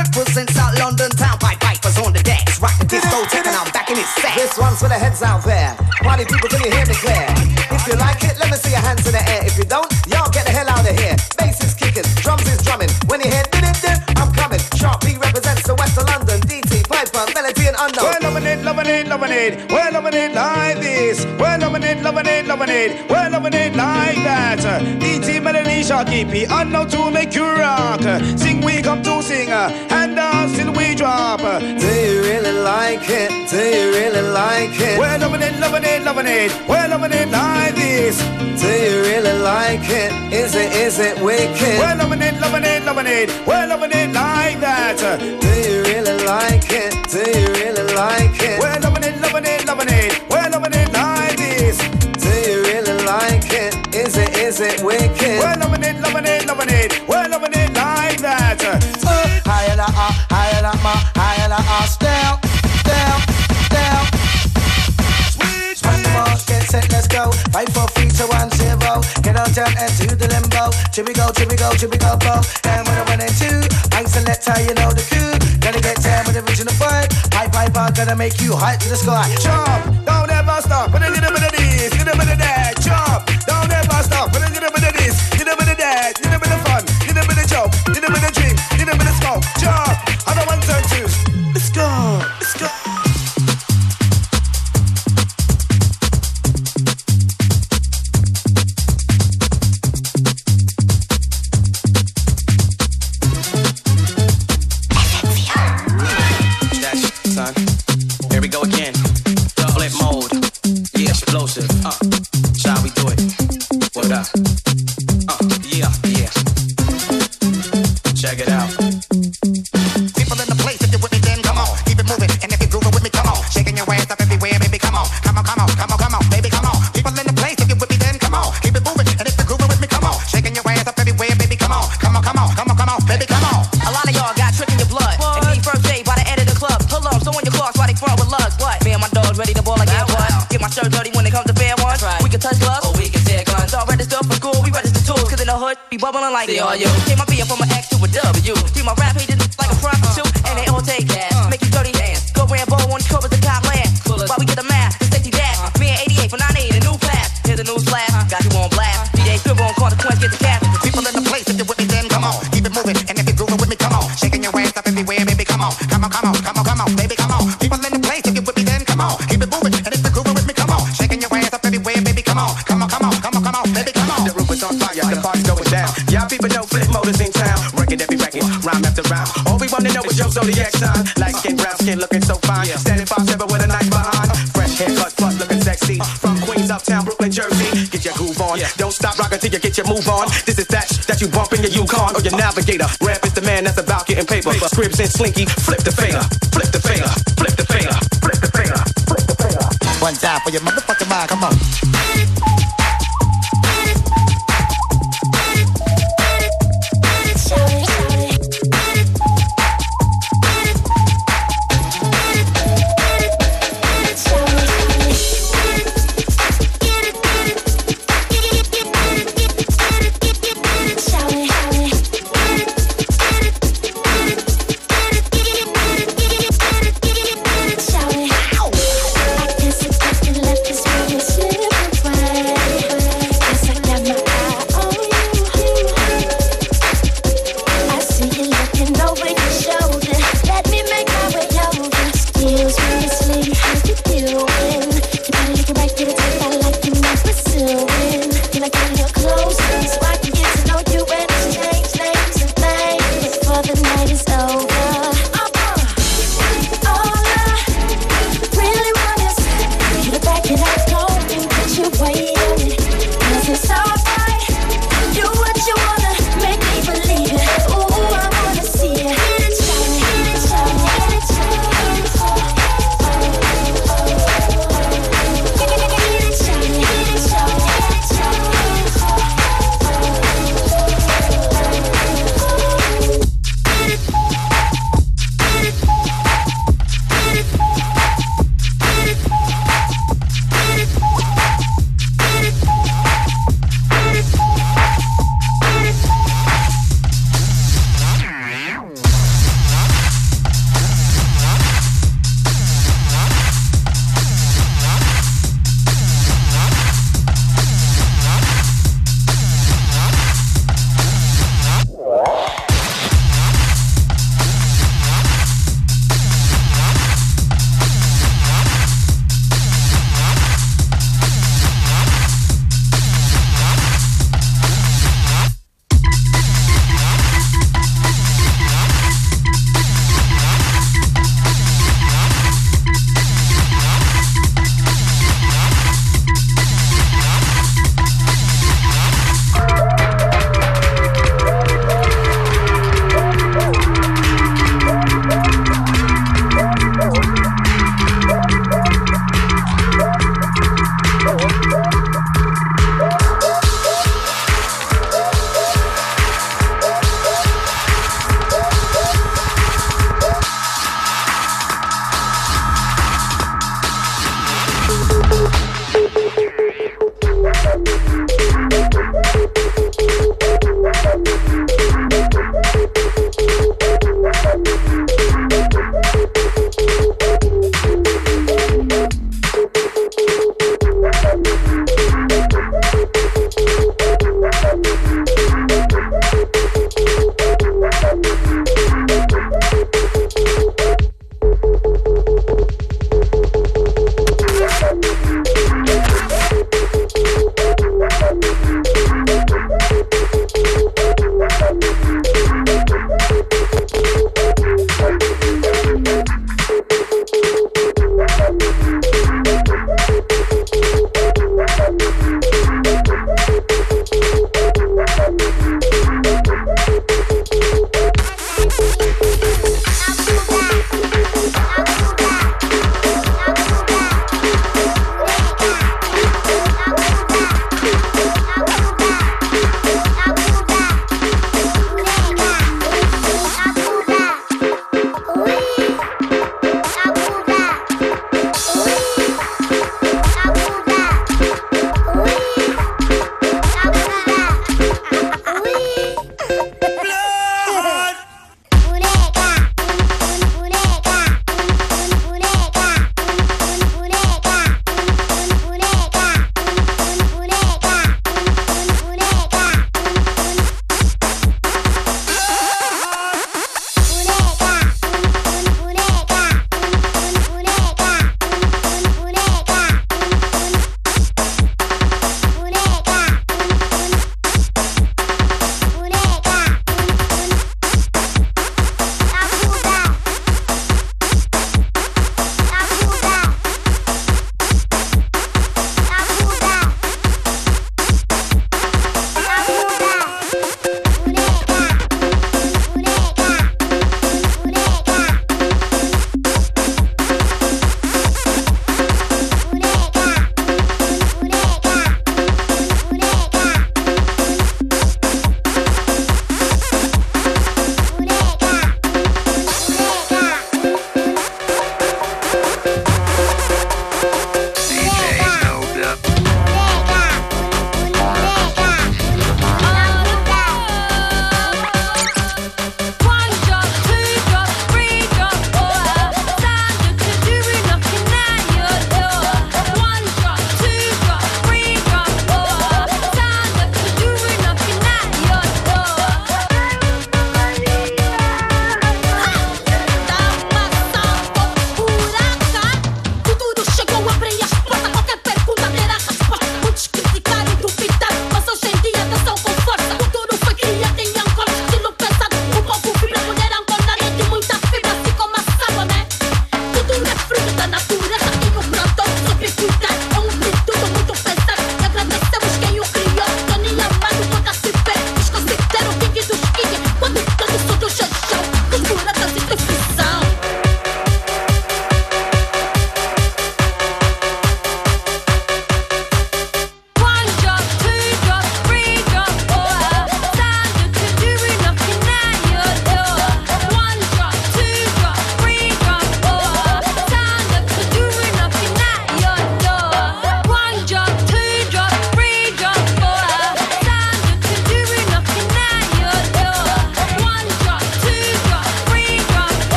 Represent South London town. Pied Pipers on the decks. Rock the disco, taking out back in his set. This one's for the heads out there. Party people, can you hear me clear? If you like it, let me see your hands in the air. If you don't, loving it. We're loving it like this. We're loving it, loving it, loving it. We're loving it like that. DT, Melody, Sharky P, Unknown to make you rock. Sing, we come to sing. And dance till we drop. Do you really like it? Do you really like it? We're loving it, loving it, loving it. We're loving it like this. Do you really like it? Is it, is it wicked? We're loving it, loving it, loving it. We're loving it like that. Do you really like it? Do you really like it? We're it, wicked? We're loving it, loving it, loving it. We're loving it like that. Uh, Higher la ah, higher la ma, higher la ah, down, down, down. On the march, get set, let's go. Fight for three to one zero. Get on down and to the limbo. Here we go, here we go, here we go, go. And with a one and two, I select how you know the coup. Gotta get down with the original vibe. Pipe, pipe, I'm gonna make you high to the sky. Jump, don't ever stop. Put a little bit of this, little bit of that. Jump, Rasta, slinky, flip the finger, flip the finger, flip the finger, flip the finger, flip the finger. One time for your motherfucking mind, come on.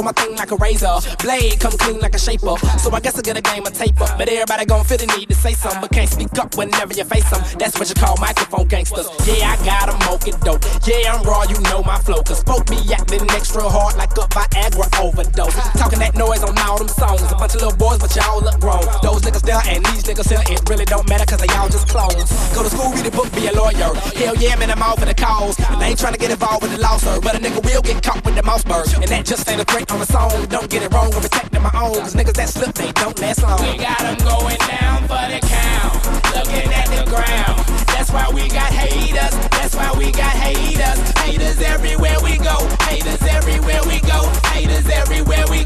For my thing like a razor. Blade come clean like a shaper. So I guess I get a game of taper. But everybody gon' feel the need to say something. But can't speak up whenever you face them. That's what you call microphone gangsters. Yeah, I got a mocha dope. Yeah, I'm raw, you know my flow. Cause folk be acting extra hard like a Viagra overdose. Talking that noise on all them songs. A bunch of little boys, but y'all look grown. Those niggas there and these niggas here, it really don't matter cause they all just clones. Go to school, read a book, be a lawyer. Hell yeah, man, I'm all for the cause. And I ain't trying to get involved with the law, sir. But a nigga will get caught with the mouse bird. And that just ain't a threat on the song. Don't get it wrong, I'm protecting my own. Cause niggas that slip, they don't last long. We got them going down for the count. Looking at the ground. That's why we got haters. That's why we got haters. Haters everywhere we go. Haters everywhere we go. Haters everywhere we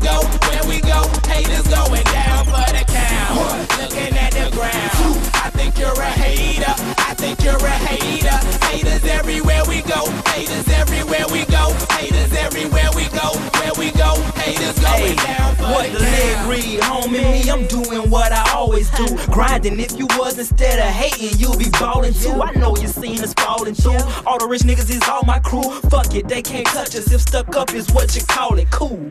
do. Grinding. If you was instead of hating, you'll be balling too. I know you seen us falling through. All the rich niggas is all my crew. Fuck it, they can't touch us if stuck up is what you call it. Cool.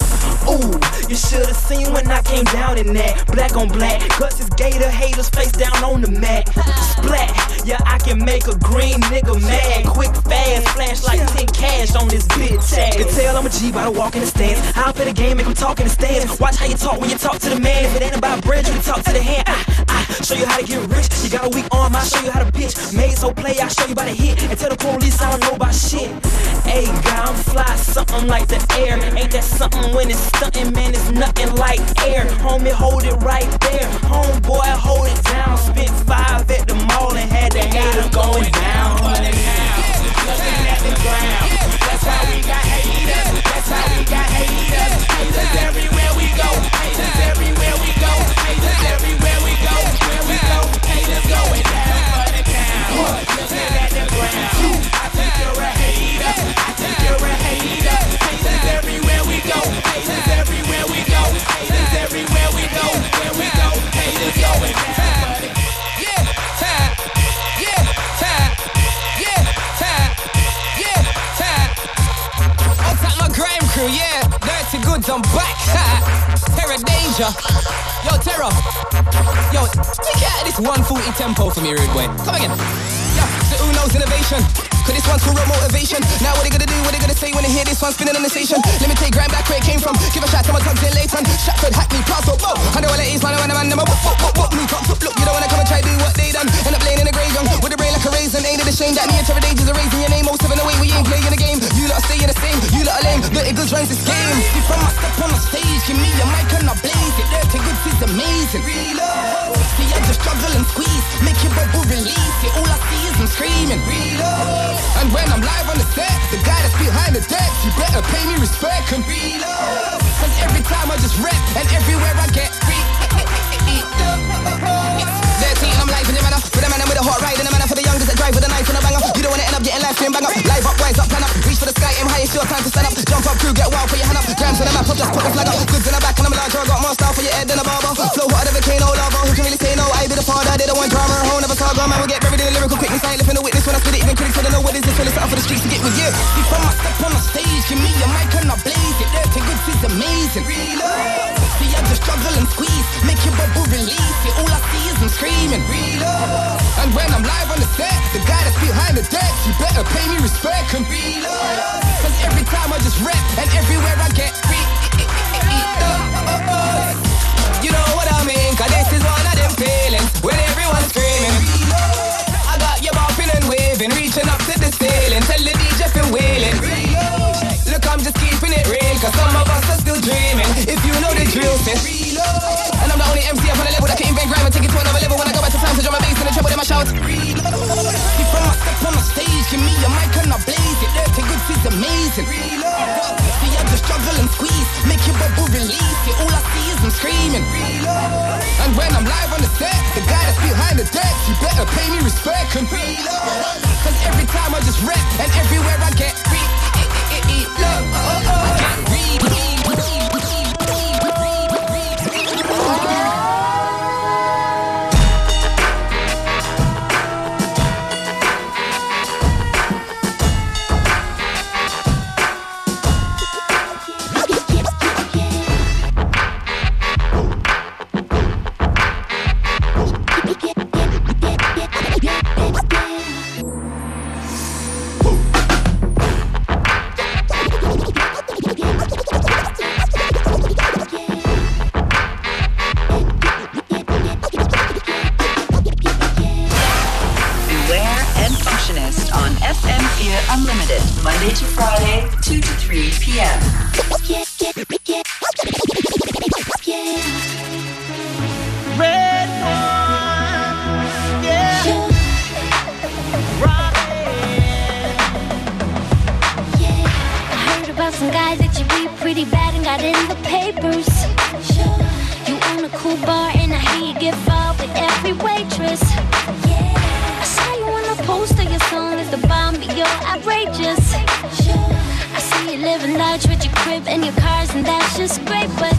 Ooh, you should have seen when I came down in that. Black on black. Gus is gator haters face down on the mat. Splat. Yeah, I can make a green nigga mad. Quick, fast, flash like 10 cash on this bitch ass. Can tell I'm a G by the walk in the stance. How I play the game, make them talk in the stands. Watch how you talk when you talk to the man. If it ain't about bread, you can talk to the hand. Ah, ah, show you how to get rich. You got a weak arm, I'll show you how to pitch. Made so play, I'll show you by the hit. And tell the police I don't know about shit. Hey, guy, I'm fly, something like the air. Ain't that something when it's stunting, man? It's nothing like air. Homie, hold it right there. Homeboy, hold it down. Spent five at the mall and had the hater going down. Looking at the ground. That's how we got haters. We got haters. Haters everywhere we go. Haters everywhere we go. Haters everywhere we go. Where we go, haters going down for the count. At the ground. I think you're a hater. I'm back. Terror Danjah. Yo, Terror. Yo, take out this 140 tempo for me, rude boy. Come again. Yo, who knows innovation? Cause this one's for real motivation. Now what they gonna do? What they gonna say when they hear this one spinning on the station? Let me take grind back where it came from. Give a shout to my thugs in Leyton. Stratford, Hackney, Plaza, whoa. I know what it is, man. I want a man. Them a whoop, whoop, whoop, whoop. Me talk, look. You don't wanna come and try do what they done. End up laying in the grave young with a brain like a raisin. Ain't it a shame that me and Terror Danjah's are raising your name? Most of the way we ain't playing the game. You lot stay the same. You lot are lame. Dirty Goodz runs this game. See from my step on the stage, give me a mic and I blaze it. Dirty Goodz is amazing. Reload. See, I just struggle and squeeze. Make your bubble release it. All I see is I'm screaming. Reload. And when I'm live on the set, the guy that's behind the deck, you better pay me respect and reload. Cause every time I just rap and everywhere I get free. For the man and with a hot ride and man I'm for the youngest that drive with a knife and a banger. You don't wanna end up getting left in bang up. Live up, rise up, plan up. Reach for the sky, aim high, it's your time to stand up. Jump up, crew, get wild, put your hand up. Grams on the map, I'll just put the flag up. Goods in the back and I'm a larger, I got more style for your head than a barber. Flow hotter than volcano lava. Who can really say no? I did a father, they don't want drama. A whole never saw man will get buried in the lyrical quickness. I ain't living the witness when I spit it. Even critics, I don't know what is this. When it's out for the streets to get with you. Before I step on the stage, give me a mic and I blaze it amazing. Reload. See, I just struggle and squeeze, make your bubble release it, all I see is I'm screaming. Reload. And when I'm live on the set, the guy that's behind the deck, you better pay me respect and reload. Cause every time I just rap, and everywhere I get free. You shout. Before I step on the stage, give me a mic and I blaze it. Dirty Goodz is amazing. Reload. See, I just struggle and squeeze, make your bubble release it. All I see is I'm screaming. And when I'm live on the set, the guy that's behind the deck, you better pay me respect and Cause every time I just rap and everywhere I get free. Beware Cool bar and I hear you get far with every waitress. Yeah. I saw you on a poster, your song is the bomb, but you're outrageous. I see you living large with your crib and your cars, and that's just great, but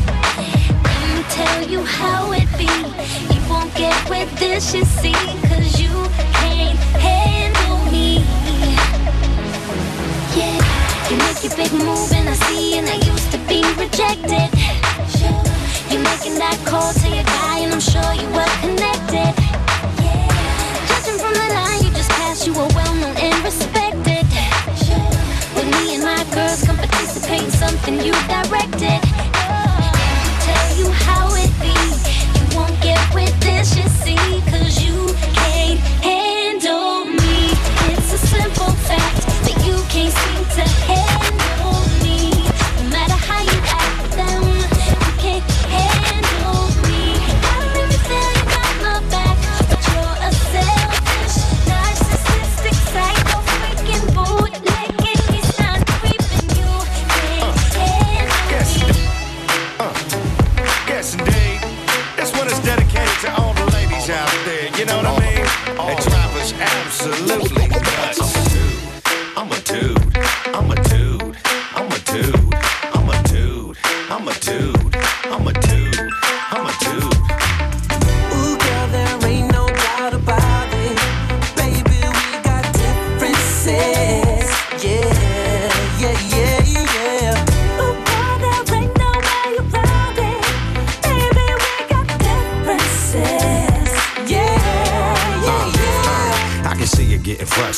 let me tell you how it be. You won't get with this, you see, cause you can't handle me. Yeah, you make your big move and I see and I used to be rejected. That call to your guy and I'm sure you were connected. Judging from the line you just passed, you were well known and respected. When me and my girls come participate in something you directed.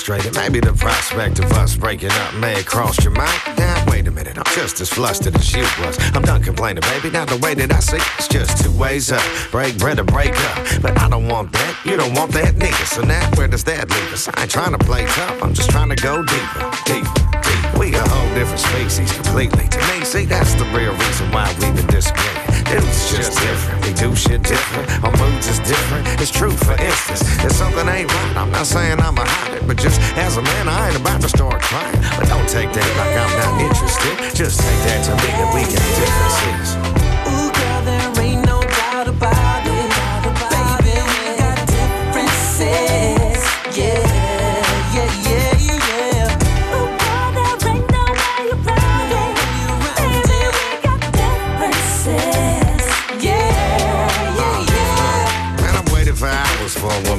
Frustrated. Maybe the prospect of us breaking up may have crossed your mind. Now, wait a minute, I'm just as flustered as you was. I'm done complaining, baby. Now, the way that I see it's just two ways up break bread or break up. But I don't want that, you don't want that neither. So now, where does that leave us? I ain't trying to play tough, I'm just trying to go deeper, deeper, deeper. We a whole different species completely. To me, see, that's the real reason why we've been disagreeing. Dudes just different, we do shit different. Our moods is different. It's true, for instance, if something ain't right, I'm not saying I'ma it, but just as a man, I ain't about to start crying. But don't take that like I'm not interested. Just take that to me that we got differences. Ooh, girl, there ain't no doubt about it.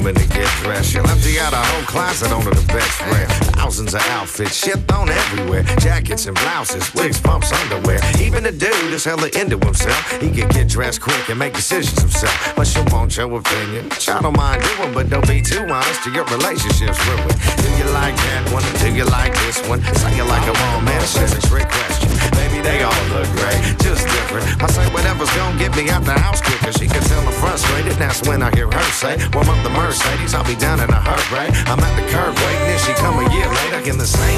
woman to get dressed. She left you out a whole closet onto the best friend. Thousands of outfits, shit on everywhere. Jackets and blouses, wigs, pumps, underwear. Even the dude is hella into himself. He can get dressed quick and make decisions himself. But she won't your opinion. I don't mind doing, but don't be too honest to your relationship's ruined. Do you like that one? Do you like this one? Say you like a all man, it's a trick question. Baby, they all look great, just different. I say whatever's gonna get me out the house quicker. She can tell I'm frustrated, that's when I hear her say, warm up the mercy. Mercedes, I'll be down in a heartbeat. I'm at the curb waiting, and she come a year later in the same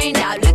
rain out.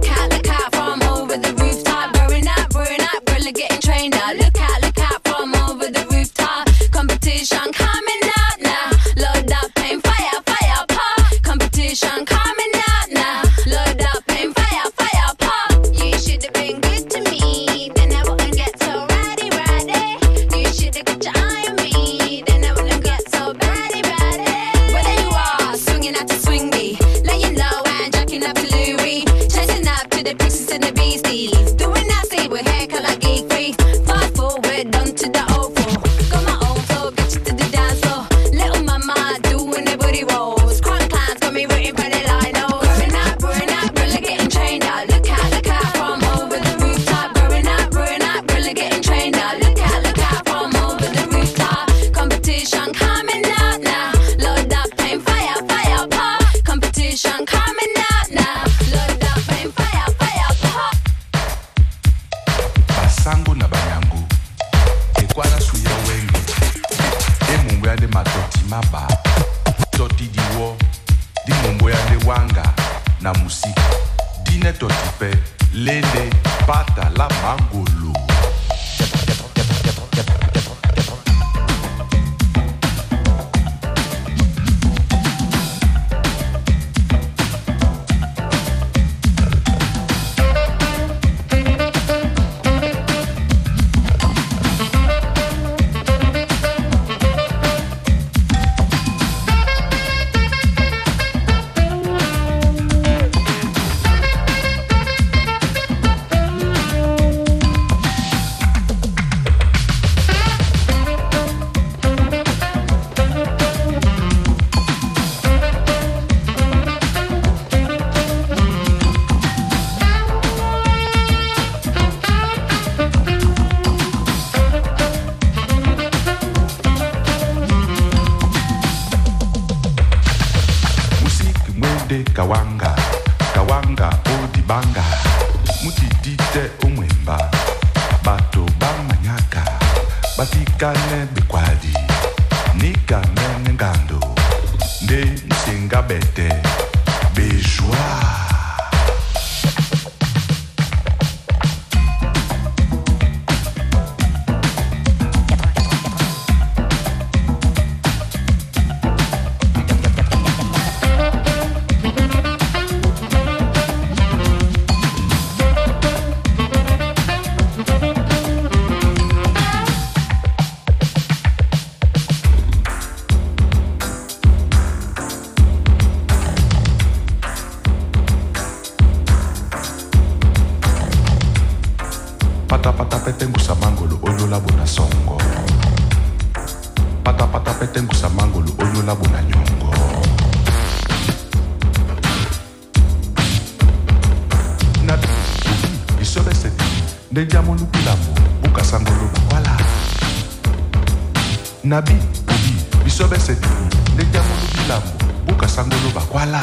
Na bi obi bisobeseti nde diamonu bilamo buka sangolo bakwala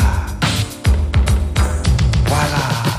kwala. Na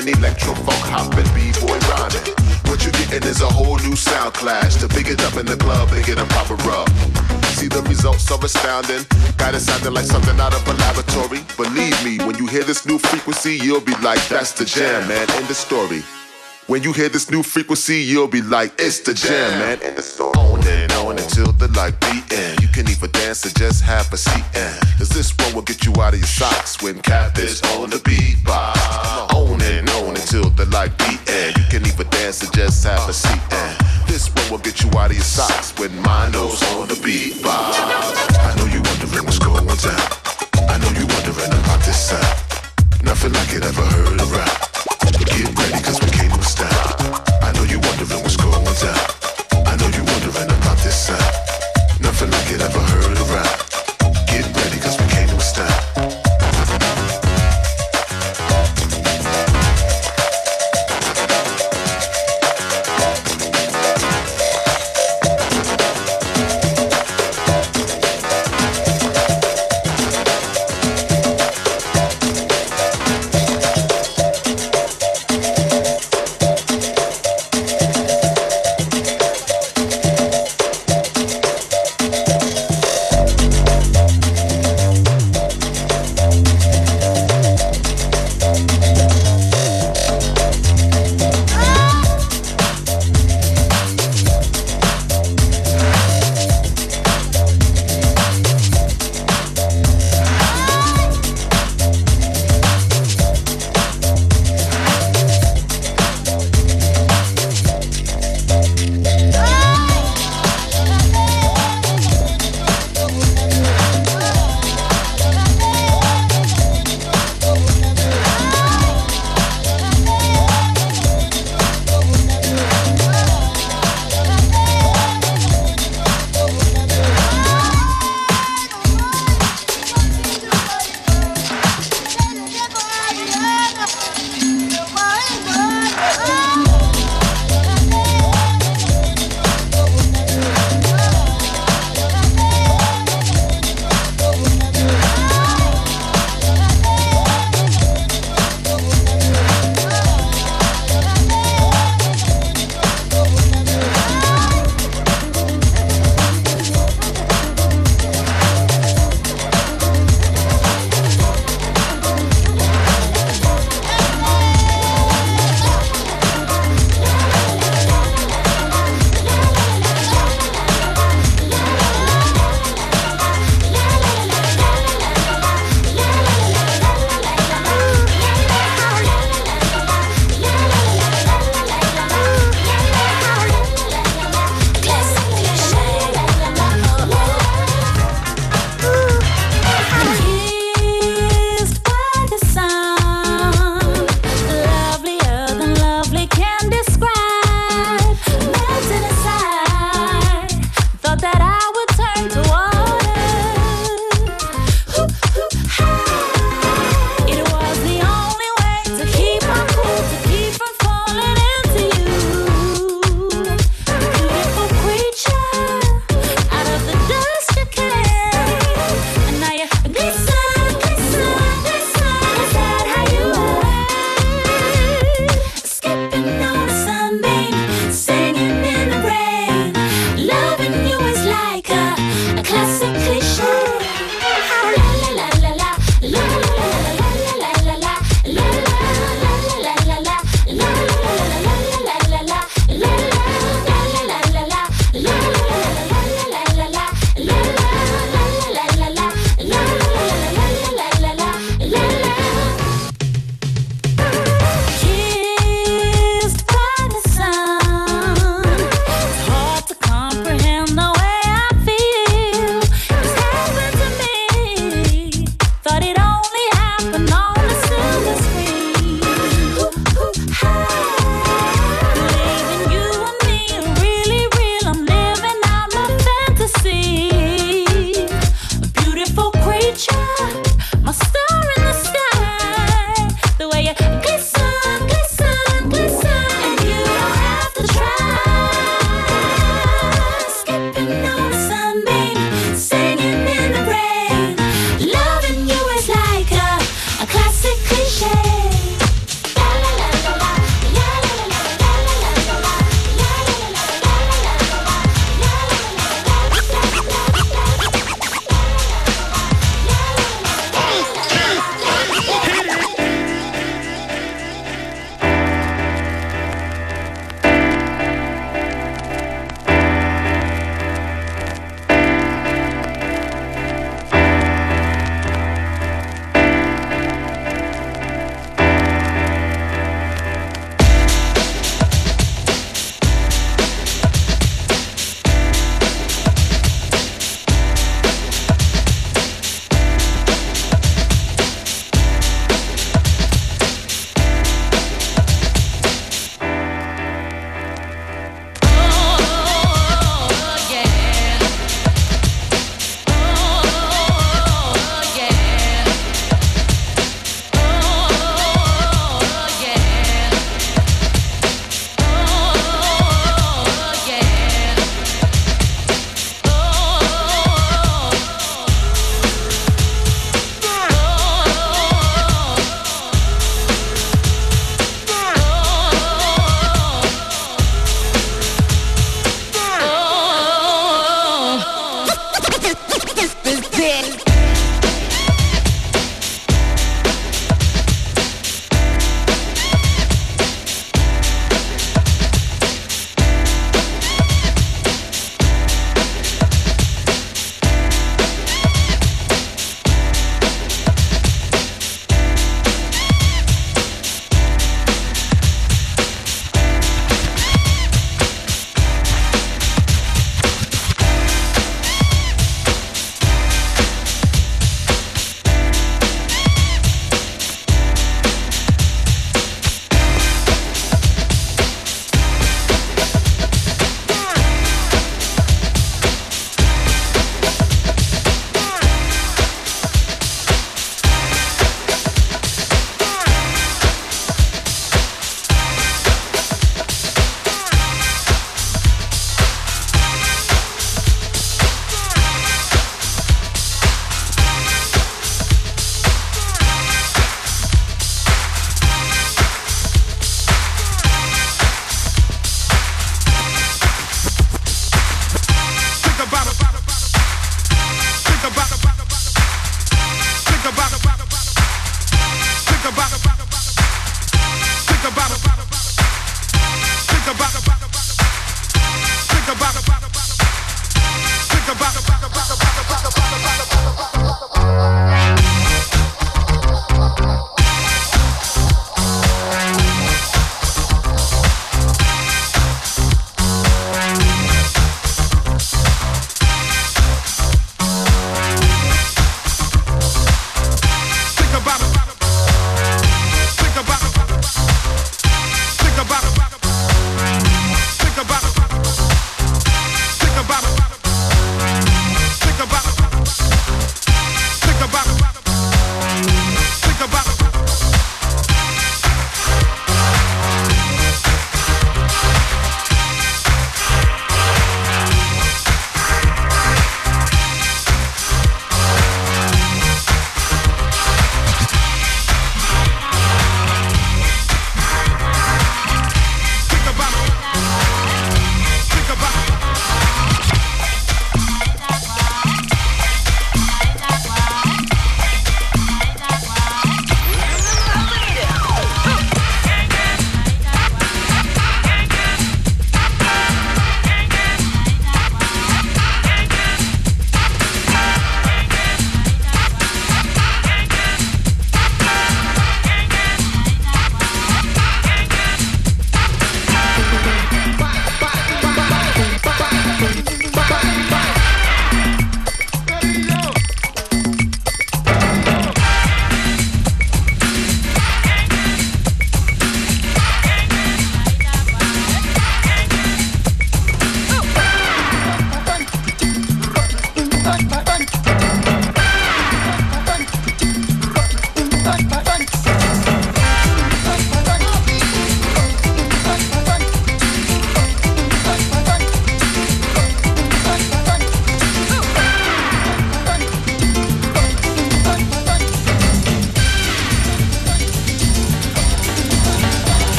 combining electro funk, hop and b-boy rhyming. What you getting is a whole new sound clash. To pick it up in the club and get a proper rub. See the results are astounding. Got it sounding like something out of a laboratory. Believe me, when you hear this new frequency, you'll be like, that's the jam, man. End the story. When you hear this new frequency, you'll be like, it's the jam, man. End the. On and on until the light be in. You can even dance or just have a seat in. Cause this one will get you out of your socks when Cap is on the beatbox. On and on until the light be in. You can even dance or just have a seat in. This one will get you out of your socks when Mino's on the beatbox. I know you wondering what's going down. I know you wondering about this sound. Nothing like it ever heard around. It ever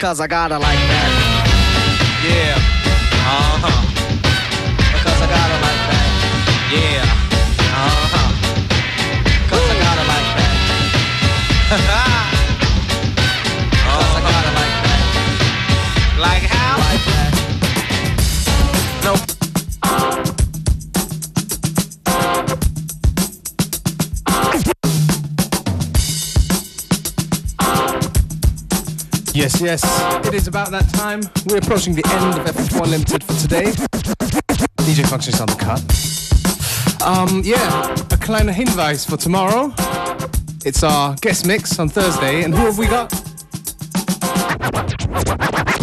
Because I got it like that. Yes, yes, it is about that time. We're approaching the end of FM4 Unlimited for today. DJ Functionist on the cut. Um, yeah, a kleiner Hinweis for tomorrow. It's our guest mix on Thursday, and who have we got?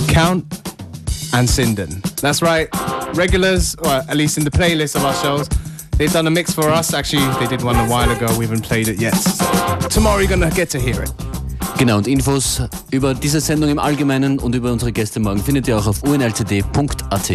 Count and Sinden. That's right, regulars, or at least in the playlist of our shows. They've done a mix for us. Actually, they did one a while ago. We haven't played it yet. So tomorrow you're gonna get to hear it. Genau, und Infos über diese Sendung im Allgemeinen und über unsere Gäste morgen findet ihr auch auf unltd.at.